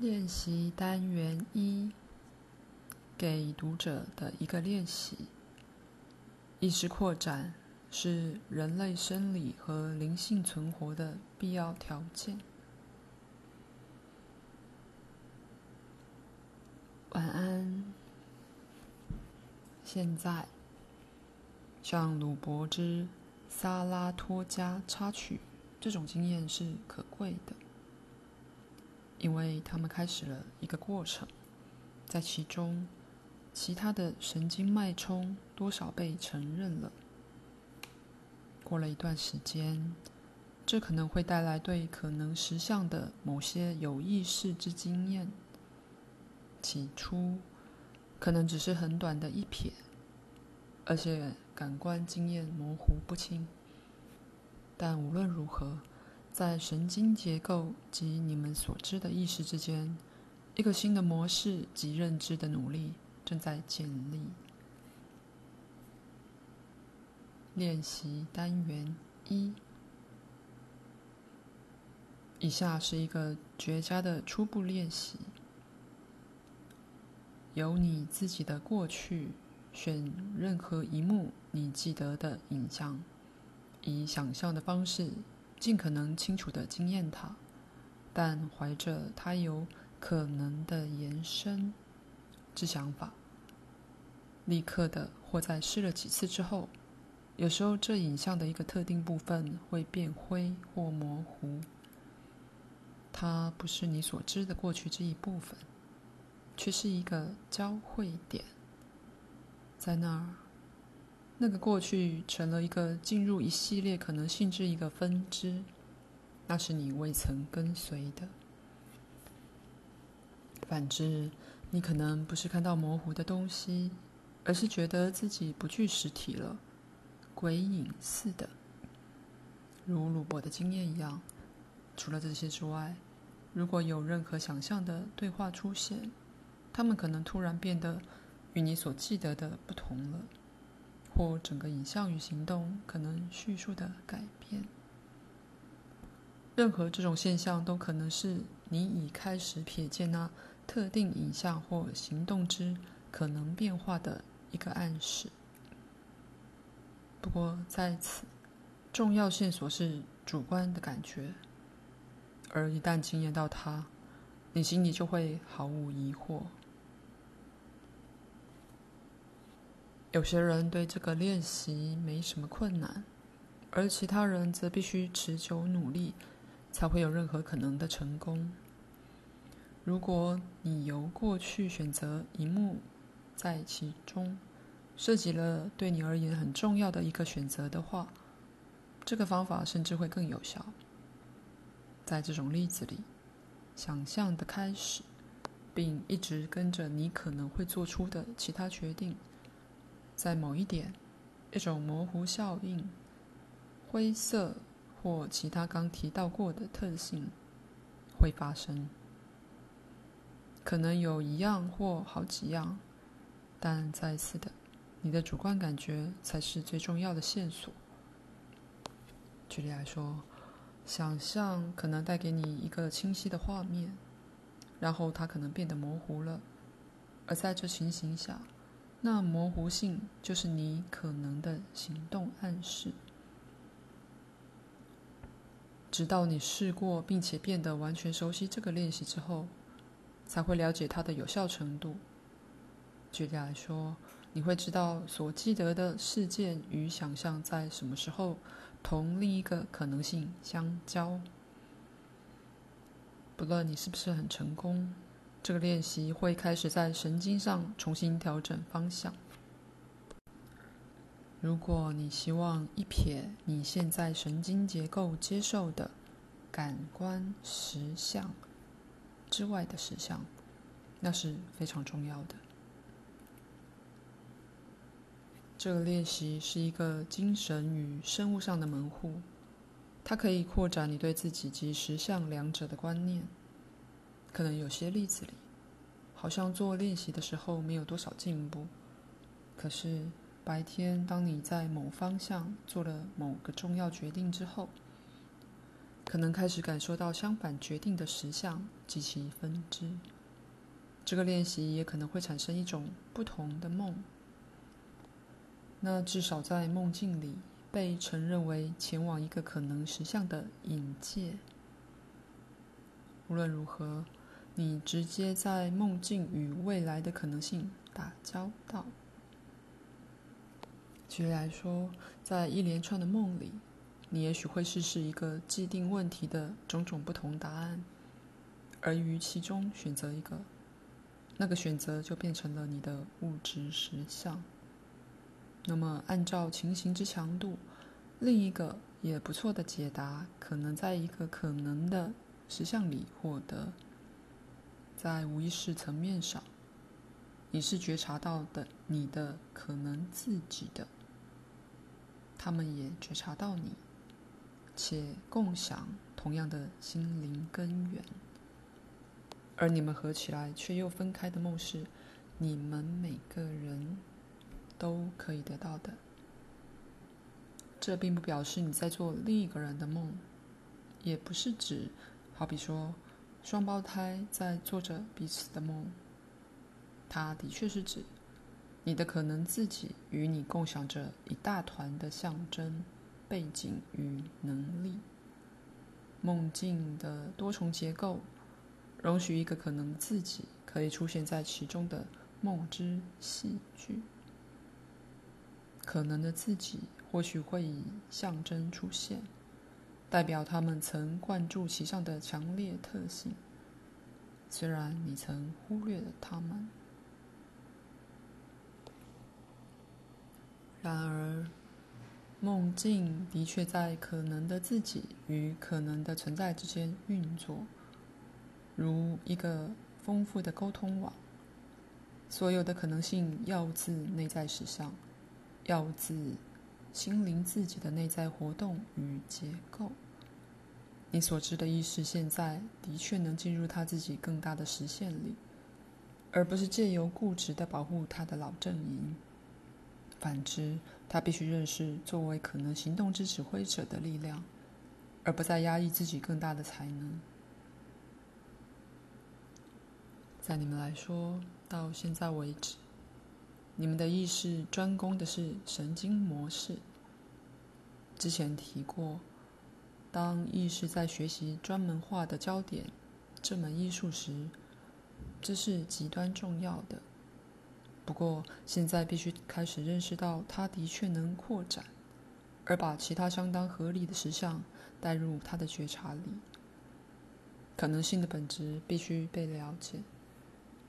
练习单元一，给读者的一个练习。意识扩展是人类生理和灵性存活的必要条件。晚安。现在，像鲁伯之萨拉托加插曲这种经验是可贵的。因为他们开始了一个过程，在其中，其他的神经脉冲多少被承认了。过了一段时间，这可能会带来对可能实相的某些有意识之经验。起初，可能只是很短的一瞥，而且感官经验模糊不清。但无论如何，在神经结构及你们所知的意识之间，一个新的模式及认知的努力正在建立。练习单元一，以下是一个绝佳的初步练习。由你自己的过去选任何一幕你记得的影像，以想象的方式。尽可能清楚地经验它，但怀着它有可能的延伸之想法。立刻的，或在试了几次之后，有时候这影像的一个特定部分会变灰或模糊。它不是你所知的过去这一部分，却是一个交汇点，在那儿。那个过去成了一个进入一系列可能性之一个分支，那是你未曾跟随的。反之，你可能不是看到模糊的东西，而是觉得自己不具实体了，鬼影似的，如鲁伯的经验一样。除了这些之外，如果有任何想象的对话出现，他们可能突然变得与你所记得的不同了。或整个影像与行动可能叙述的改变，任何这种现象都可能是你已开始瞥见那特定影像或行动之可能变化的一个暗示。不过在此，重要线索是主观的感觉，而一旦经验到它，你心里就会毫无疑惑。有些人对这个练习没什么困难，而其他人则必须持久努力，才会有任何可能的成功。如果你由过去选择一幕，在其中涉及了对你而言很重要的一个选择的话，这个方法甚至会更有效。在这种例子里，想象的开始，并一直跟着你可能会做出的其他决定。在某一点，一种模糊效应、灰色或其他刚提到过的特性会发生。可能有一样或好几样，但再次的，你的主观感觉才是最重要的线索。举例来说，想象可能带给你一个清晰的画面，然后它可能变得模糊了，而在这情形下，那模糊性就是你可能的行动暗示，直到你试过并且变得完全熟悉这个练习之后，才会了解它的有效程度。举例来说，你会知道所记得的事件与想象在什么时候同另一个可能性相交。不论你是不是很成功。这个练习会开始在神经上重新调整方向。如果你希望一瞥你现在神经结构接受的感官实相之外的实相，那是非常重要的。这个练习是一个精神与生物上的门户，它可以扩展你对自己及实相两者的观念。可能有些例子里，好像做练习的时候没有多少进步。可是白天，当你在某方向做了某个重要决定之后，可能开始感受到相反决定的实相及其分支。这个练习也可能会产生一种不同的梦。那至少在梦境里被承认为前往一个可能实相的引界。无论如何，你直接在梦境与未来的可能性打交道。举例来说，在一连串的梦里，你也许会试试一个既定问题的种种不同答案，而于其中选择一个，那个选择就变成了你的物质实相。那么，按照情形之强度，另一个也不错的解答，可能在一个可能的实相里获得。在无意识层面上，你是觉察到的你的可能自己的，他们也觉察到你，且共享同样的心灵根源，而你们合起来却又分开的梦是，你们每个人都可以得到的。这并不表示你在做另一个人的梦，也不是指，好比说。双胞胎在做着彼此的梦，它的确是指你的可能自己与你共享着一大团的象征、背景与能力。梦境的多重结构容许一个可能自己可以出现在其中的梦之戏剧。可能的自己或许会以象征出现。代表他们曾灌注其上的强烈特性，虽然你曾忽略了他们。然而，梦境的确在可能的自己与可能的存在之间运作，如一个丰富的沟通网。所有的可能性要自内在实相，要自。心灵自己的内在活动与结构，你所知的意识现在的确能进入他自己更大的实现里，而不是借由固执的保护他的老阵营。反之，他必须认识作为可能行动之指挥者的力量，而不再压抑自己更大的才能。在你们来说，到现在为止。你们的意识专攻的是神经模式。之前提过，当意识在学习专门化的焦点这门艺术时，这是极端重要的。不过，现在必须开始认识到，它的确能扩展，而把其他相当合理的实相带入它的觉察里。可能性的本质必须被了解，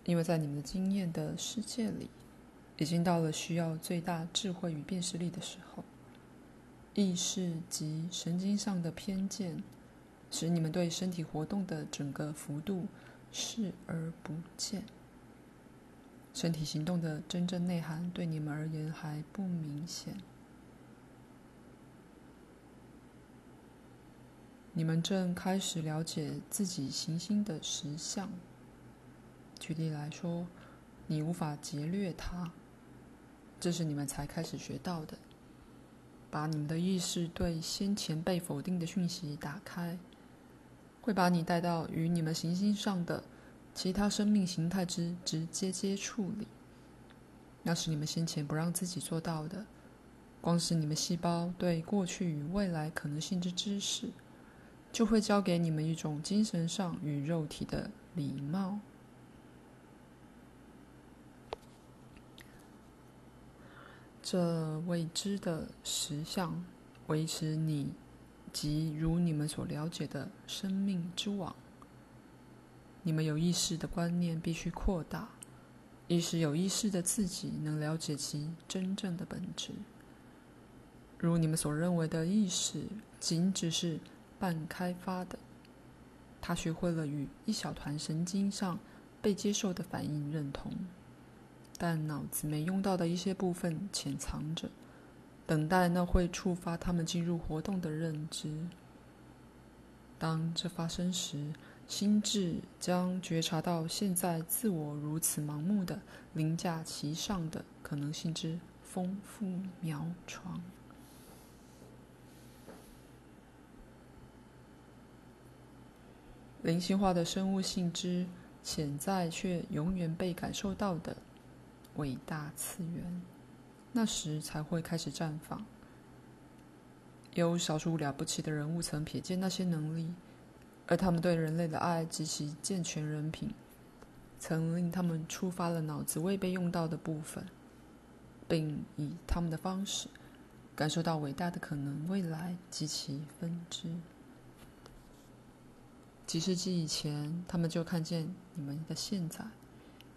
因为在你们的经验的世界里。已经到了需要最大智慧与辨识力的时候，意识及神经上的偏见，使你们对身体活动的整个幅度视而不见。身体行动的真正内涵对你们而言还不明显。你们正开始了解自己行星的实相。举例来说，你无法劫掠它。这是你们才开始学到的。把你们的意识对先前被否定的讯息打开，会把你带到与你们行星上的其他生命形态之直接接触里。那是你们先前不让自己做到的。光是你们细胞对过去与未来可能性之知识，就会教给你们一种精神上与肉体的礼貌。这未知的实相维持你及如你们所了解的生命之网。你们有意识的观念必须扩大，意识有意识的自己能了解其真正的本质。如你们所认为的意识仅只是半开发的，他学会了与一小团神经上被接受的反应认同。但脑子没用到的一些部分潜藏着，等待那会触发他们进入活动的认知。当这发生时，心智将觉察到现在自我如此盲目的凌驾其上的可能性之丰富苗床。灵性化的生物性之潜在却永远被感受到的伟大次元，那时才会开始绽放。有少数了不起的人物曾瞥见那些能力，而他们对人类的爱及其健全人品，曾令他们触发了脑子未被用到的部分，并以他们的方式感受到伟大的可能未来及其分支。几世纪以前，他们就看见你们的现在，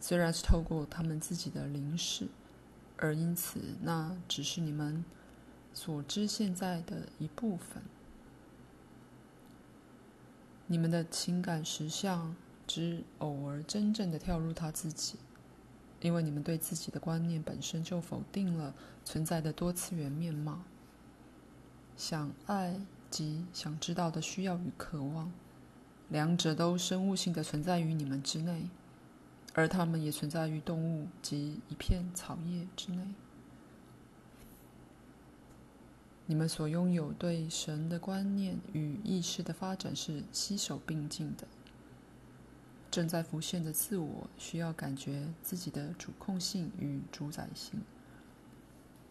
虽然是透过他们自己的灵视，而因此那只是你们。所知现在的一部分，你们的情感实相只偶尔真正的跳入他自己，因为你们对自己的观念本身就否定了存在的多次元面貌。想爱及想知道的需要与渴望，两者都生物性的存在于你们之内，而它们也存在于动物及一片草叶之内。你们所拥有对神的观念与意识的发展是携手并进的。正在浮现的自我需要感觉自己的主控性与主宰性，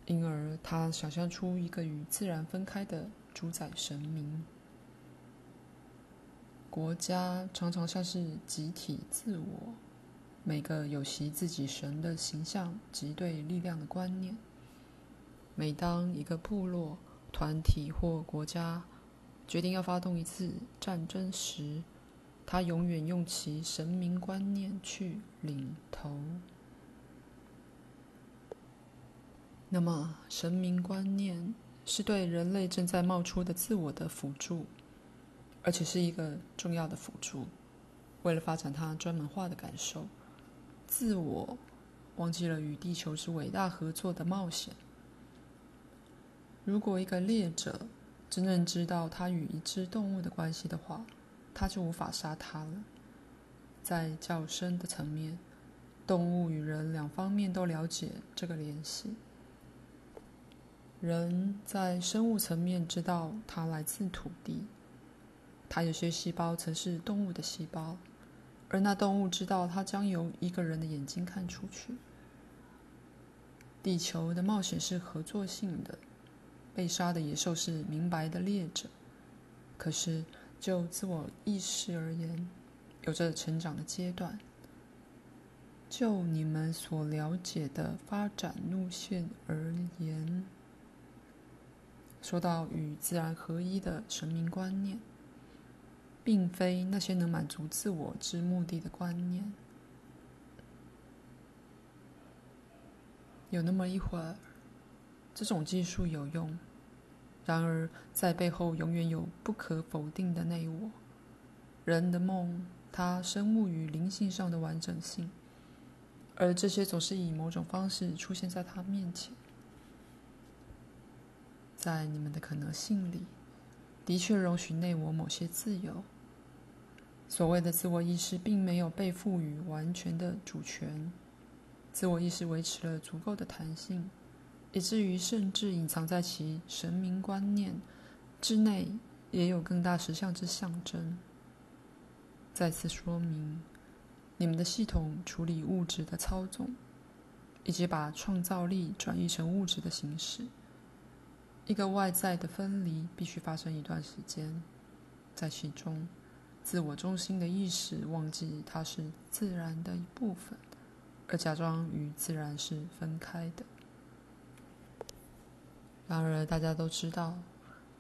因而他想象出一个与自然分开的主宰神明。国家常常像是集体自我，每个有其自己神的形象及对力量的观念。每当一个部落、团体或国家决定要发动一次战争时，他永远用其神明观念去领头。那么，神明观念是对人类正在冒出的自我的辅助，而且是一个重要的辅助。为了发展他专门化的感受，自我忘记了与地球之伟大合作的冒险。如果一个猎者真正知道他与一只动物的关系的话，他就无法杀它了。在较深的层面，动物与人两方面都了解这个联系。人在生物层面知道它来自土地，它有些细胞曾是动物的细胞，而那动物知道它将由一个人的眼睛看出去。地球的冒险是合作性的。被杀的野兽是明白的猎者，可是就自我意识而言，有着成长的阶段。就你们所了解的发展路线而言，说到与自然合一的神明观念，并非那些能满足自我之目的的观念。有那么一会儿。这种技术有用，然而在背后永远有不可否定的内我。人的梦，它生物与灵性上的完整性，而这些总是以某种方式出现在他面前。在你们的可能性里，的确容许内我某些自由。所谓的自我意识并没有被赋予完全的主权，自我意识维持了足够的弹性。以至于甚至隐藏在其神明观念之内，也有更大实相之象征。再次说明，你们的系统处理物质的操纵，以及把创造力转移成物质的形式。一个外在的分离必须发生一段时间，在其中，自我中心的意识忘记它是自然的一部分，而假装与自然是分开的。然而，大家都知道，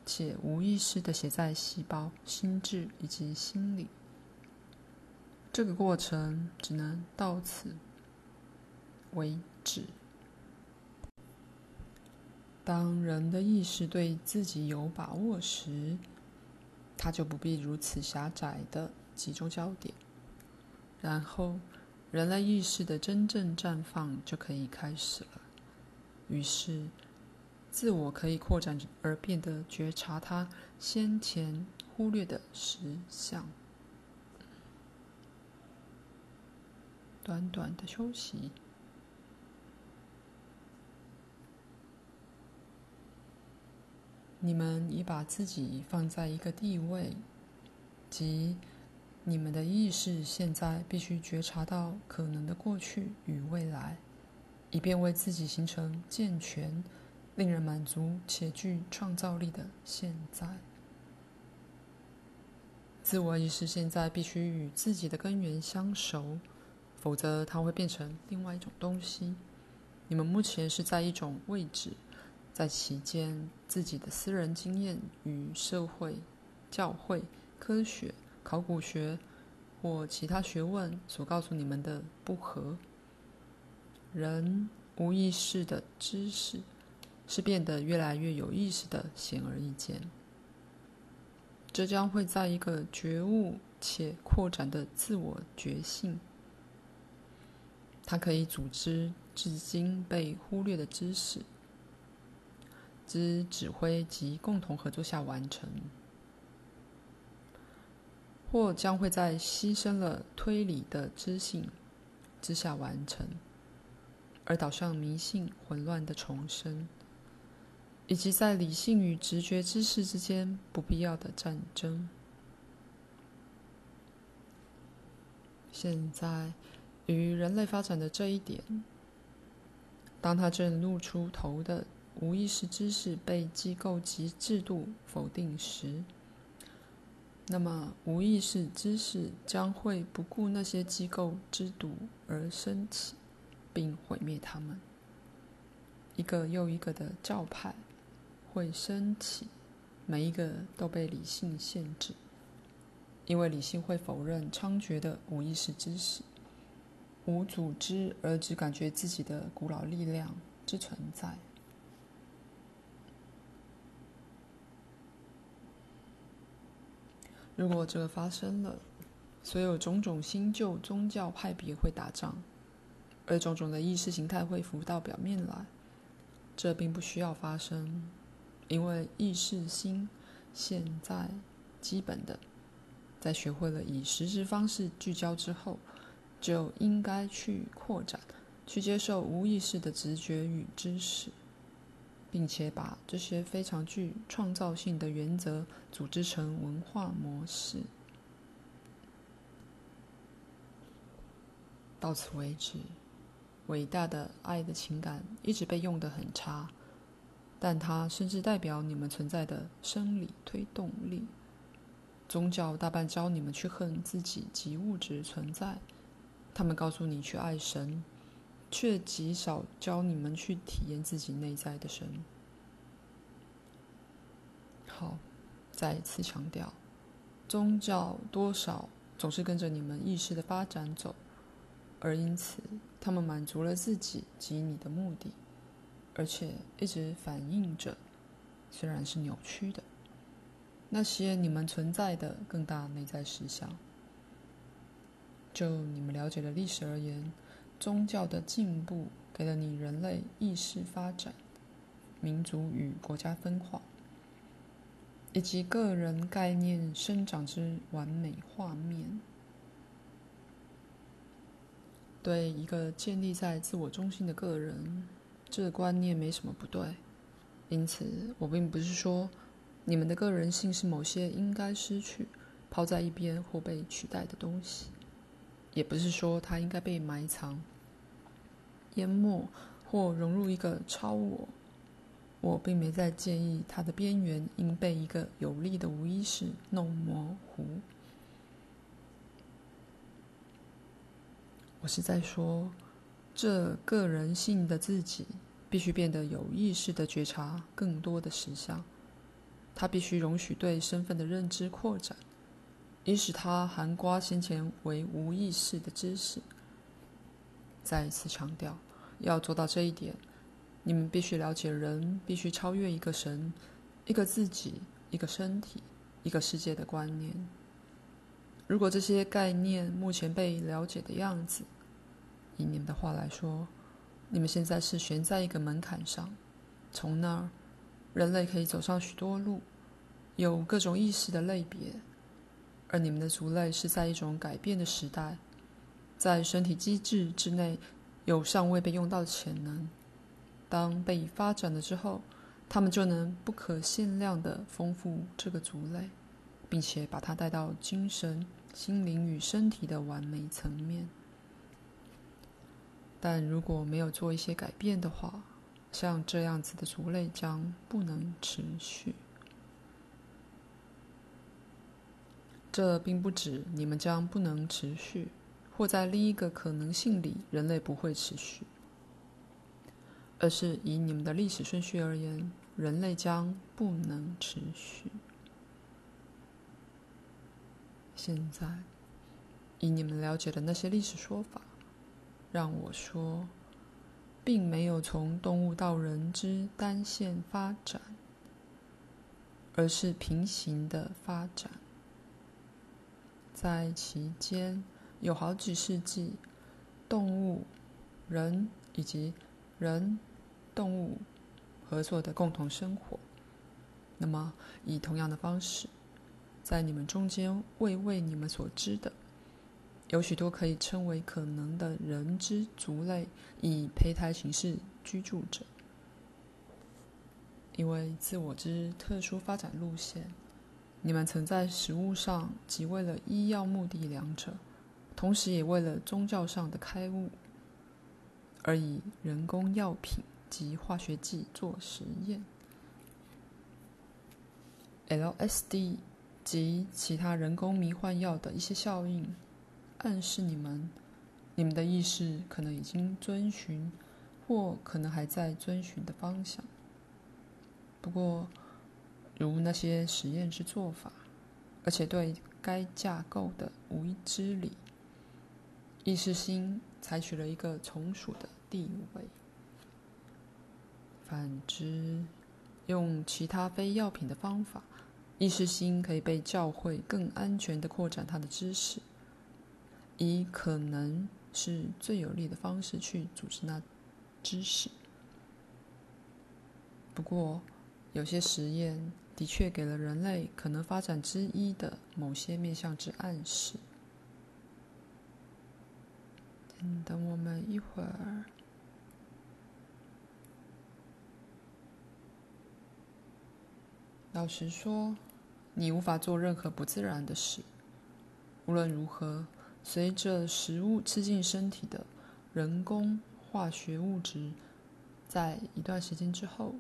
且无意识地写在细胞、心智以及心里。这个过程只能到此为止。当人的意识对自己有把握时，他就不必如此狭窄的集中焦点。然后，人类意识的真正绽放就可以开始了。于是，自我可以扩展而变得觉察它先前忽略的实相。短短的休息，你们已把自己放在一个地位，即你们的意识现在必须觉察到可能的过去与未来，以便为自己形成健全、令人满足且具创造力的现在。自我意识现在必须与自己的根源相熟，否则它会变成另外一种东西。你们目前是在一种位置，在其间，自己的私人经验与社会、教会、科学。考古学或其他学问所告诉你们的不合，人无意识的知识是变得越来越有意识的显而易见。这将会在一个觉悟且扩展的自我觉性，它可以组织至今被忽略的知识，之指挥及共同合作下完成。或将会在牺牲了推理的知性之下完成，而导向迷信混乱的重生，以及在理性与直觉知识之间不必要的战争。现在，与人类发展的这一点，当他正露出头的无意识知识被机构及制度否定时，那么，无意识知识将会不顾那些机构之毒而升起，并毁灭他们。一个又一个的教派会升起，每一个都被理性限制，因为理性会否认猖獗的无意识知识，无组织而只感觉自己的古老力量之存在。如果这个发生了，所有种种新旧宗教派别会打仗，而种种的意识形态会浮到表面来。这并不需要发生，因为意识心现在基本的，在学会了以实质方式聚焦之后，就应该去扩展，去接受无意识的直觉与知识。并且把这些非常具创造性的原则组织成文化模式。到此为止，伟大的爱的情感一直被用得很差，但它甚至代表你们存在的生理推动力。宗教大半教你们去恨自己及物质存在，他们告诉你去爱神。却极少教你们去体验自己内在的神。好，再一次强调，宗教多少总是跟着你们意识的发展走，而因此他们满足了自己及你的目的，而且一直反映着，虽然是扭曲的，那些你们存在的更大内在实相。就你们了解的历史而言。宗教的进步给了你人类意识发展、民族与国家分化，以及个人概念生长之完美画面。对一个建立在自我中心的个人，这个观念没什么不对。因此，我并不是说你们的个人性是某些应该失去、抛在一边或被取代的东西。也不是说它应该被埋藏、淹没或融入一个超我。我并没在建议它的边缘应被一个有力的无意识弄模糊。我是在说，这个人性的自己必须变得有意识的觉察更多的实相。它必须容许对身份的认知扩展。以使它含瓜先前为无意识的知识。再一次强调，要做到这一点，你们必须了解人必须超越一个神、一个自己、一个身体、一个世界的观念。如果这些概念目前被了解的样子，以你们的话来说，你们现在是悬在一个门槛上，从那儿，人类可以走上许多路，有各种意识的类别。而你们的族类是在一种改变的时代，在身体机制之内有尚未被用到的潜能。当被发展了之后，他们就能不可限量地丰富这个族类，并且把它带到精神、心灵与身体的完美层面。但如果没有做一些改变的话，像这样子的族类将不能持续。这并不指你们将不能持续，或在另一个可能性里，人类不会持续，而是以你们的历史顺序而言，人类将不能持续。现在，以你们了解的那些历史说法。让我说，并没有从动物到人之单线发展，而是平行的发展。在其间有好几世纪，动物、人以及人、动物合作的共同生活。那么，以同样的方式，在你们中间未为你们所知的。有许多可以称为可能的人之族类，以胚胎形式居住着。因为自我之特殊发展路线，你们曾在食物上即为了医药目的两者，同时也为了宗教上的开悟，而以人工药品及化学剂做实验。LSD 及其他人工迷幻药的一些效应。暗示你们，你们的意识可能已经遵循，或可能还在遵循的方向。不过，如那些实验之做法，而且对该架构的无知理，意识心采取了一个从属的地位。反之，用其他非药品的方法，意识心可以被教会更安全的扩展它的知识。以可能是最有利的方式去组织那知识。不过，有些实验的确给了人类可能发展之一的某些面向之暗示。等等我们一会儿。老实说，你无法做任何不自然的事。无论如何。随着食物吃进身体的人工化学物质，在一段时间之后，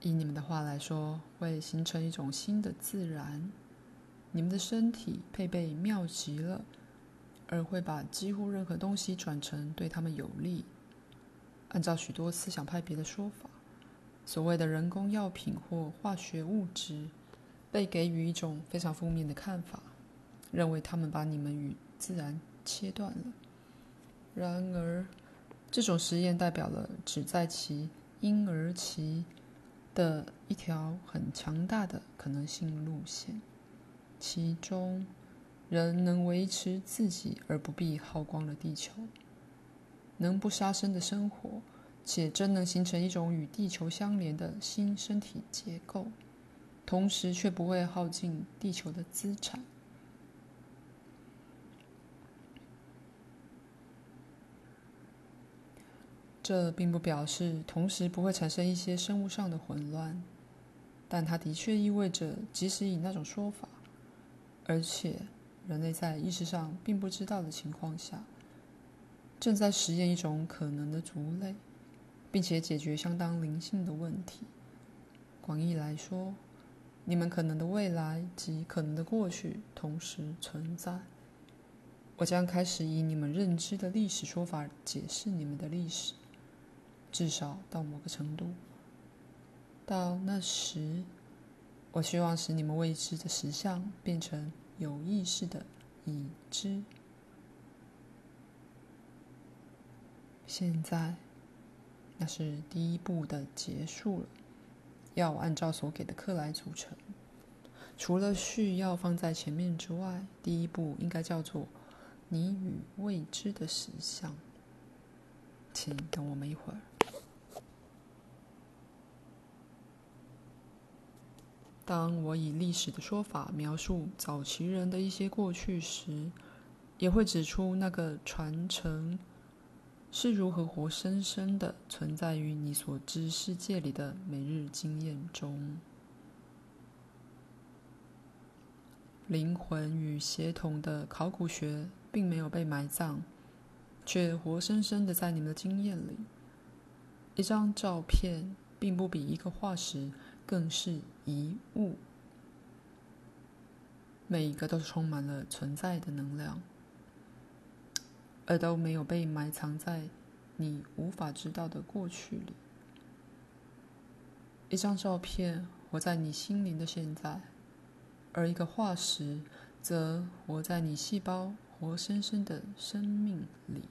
以你们的话来说，会形成一种新的自然。你们的身体配备妙极了，而会把几乎任何东西转成对他们有利。按照许多思想派别的说法，所谓的人工药品或化学物质，被给予一种非常负面的看法，认为他们把你们与自然切断了。然而，这种实验代表了只在其婴儿期的一条很强大的可能性路线，其中人能维持自己而不必耗光了地球，能不杀生的生活，且真能形成一种与地球相连的新身体结构，同时却不会耗尽地球的资产。这并不表示同时不会产生一些生物上的混乱，但它的确意味着，即使以那种说法，而且人类在意识上并不知道的情况下，正在实验一种可能的族类，并且解决相当灵性的问题。广义来说，你们可能的未来及可能的过去同时存在。我将开始以你们认知的历史说法解释你们的历史。至少到某个程度。到那时，我希望使你们未知的实相变成有意识的已知。现在，那是第一步的结束了。要按照所给的课来组成。除了序要放在前面之外，第一步应该叫做“你与未知的实相”。请等我们一会儿。当我以历史的说法描述早期人的一些过去时，也会指出那个传承是如何活生生的存在于你所知世界里的每日经验中。灵魂与血统的考古学并没有被埋葬，却活生生的在你们的经验里。一张照片并不比一个化石更是遗物，每一个都充满了存在的能量，而都没有被埋藏在你无法知道的过去里。一张照片活在你心灵的现在。而一个化石则活在你细胞活生生的生命里。